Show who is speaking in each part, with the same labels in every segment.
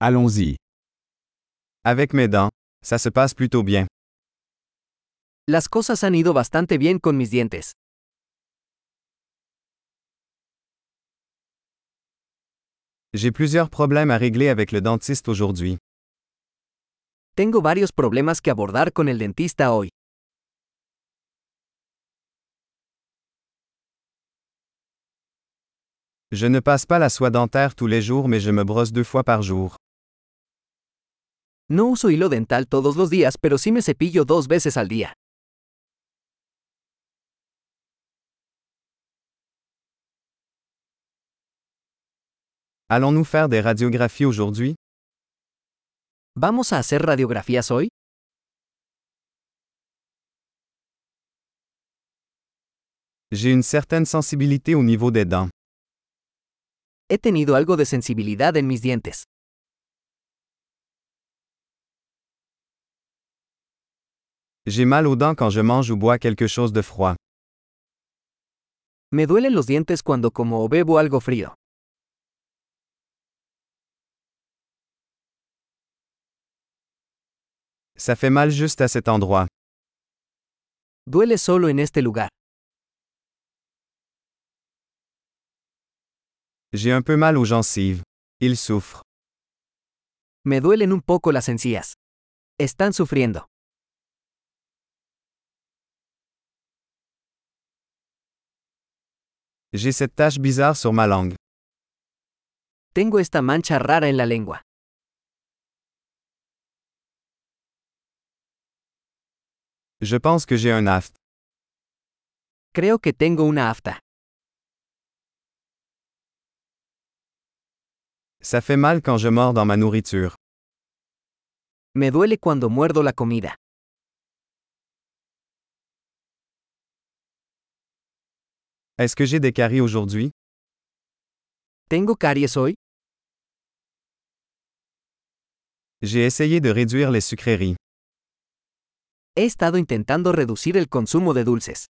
Speaker 1: Allons-y.
Speaker 2: Avec mes dents, ça se passe plutôt bien.
Speaker 3: Las cosas han ido bastante bien con mis dientes.
Speaker 2: J'ai plusieurs problèmes à régler avec le dentiste aujourd'hui.
Speaker 3: Tengo varios problemas que abordar con el dentista hoy.
Speaker 2: Je ne passe pas la soie dentaire tous les jours mais je me brosse deux fois par jour.
Speaker 3: No uso hilo dental todos los días, pero sí me cepillo dos veces al día.
Speaker 2: Allons-nous faire des radiographies aujourd'hui?
Speaker 3: ¿Vamos a hacer radiografías hoy?
Speaker 2: J'ai une certaine sensibilité au niveau des dents.
Speaker 3: He tenido algo de sensibilidad en mis dientes.
Speaker 2: J'ai mal aux dents quand je mange ou bois quelque chose de froid.
Speaker 3: Me duelen los dientes cuando como o bebo algo frío.
Speaker 2: Ça fait mal juste à cet endroit.
Speaker 3: Duele solo en este lugar.
Speaker 2: J'ai un peu mal aux gencives. Il souffre.
Speaker 3: Me duelen un poco las encías. Están sufriendo.
Speaker 2: J'ai cette tache bizarre sur ma langue.
Speaker 3: Tengo esta mancha rara en la lengua.
Speaker 2: Je pense que j'ai un aft.
Speaker 3: Creo que tengo una afta.
Speaker 2: Ça fait mal quand je mords dans ma nourriture.
Speaker 3: Me duele cuando muerdo la comida.
Speaker 2: Est-ce que j'ai des caries aujourd'hui?
Speaker 3: ¿Tengo caries hoy?
Speaker 2: J'ai essayé de réduire les sucreries.
Speaker 3: He estado intentando reducir el consumo de dulces.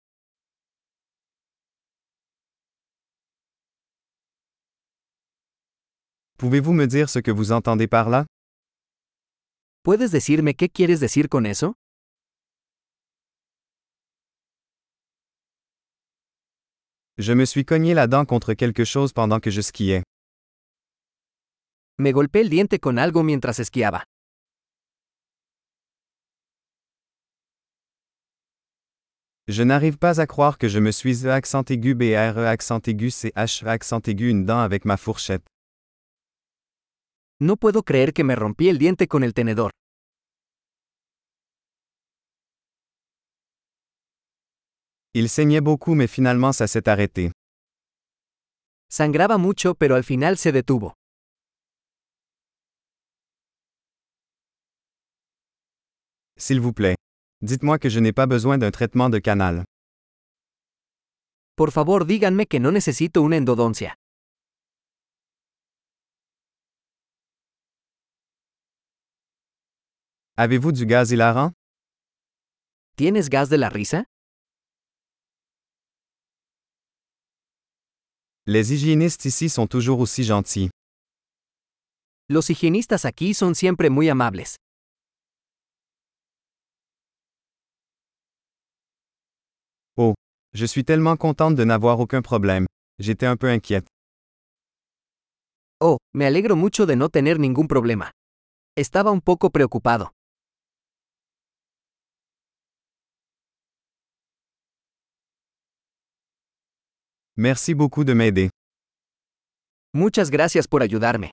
Speaker 2: Pouvez-vous me dire ce que vous entendez par là?
Speaker 3: ¿Puedes decirme qué quieres decir con eso?
Speaker 2: Je me suis cogné la dent contre quelque chose pendant que je skiais.
Speaker 3: Me golpeé el diente con algo mientras esquiaba.
Speaker 2: Je n'arrive pas à croire que je me suis E accent aigu BRE accent aigu CH accent aigu une dent avec ma fourchette.
Speaker 3: No puedo creer que me rompí el diente con el tenedor.
Speaker 2: Il saignait beaucoup mais finalement ça s'est arrêté.
Speaker 3: Sangraba mucho pero al final se detuvo.
Speaker 2: S'il vous plaît. Dites-moi que je n'ai pas besoin d'un traitement de canal.
Speaker 3: Por favor díganme que no necesito una endodoncia.
Speaker 2: Avez-vous du gaz hilarant?
Speaker 3: ¿Tienes gas de la risa?
Speaker 2: Les hygiénistes ici sont toujours aussi gentils.
Speaker 3: Los higienistas aquí son siempre muy amables.
Speaker 2: Je suis tellement contente de n'avoir aucun problème. J'étais un peu inquiète.
Speaker 3: Oh, me alegro mucho de no tener ningún problema. Estaba un poco preocupado.
Speaker 2: Merci beaucoup de m'aider.
Speaker 3: Muchas gracias por ayudarme.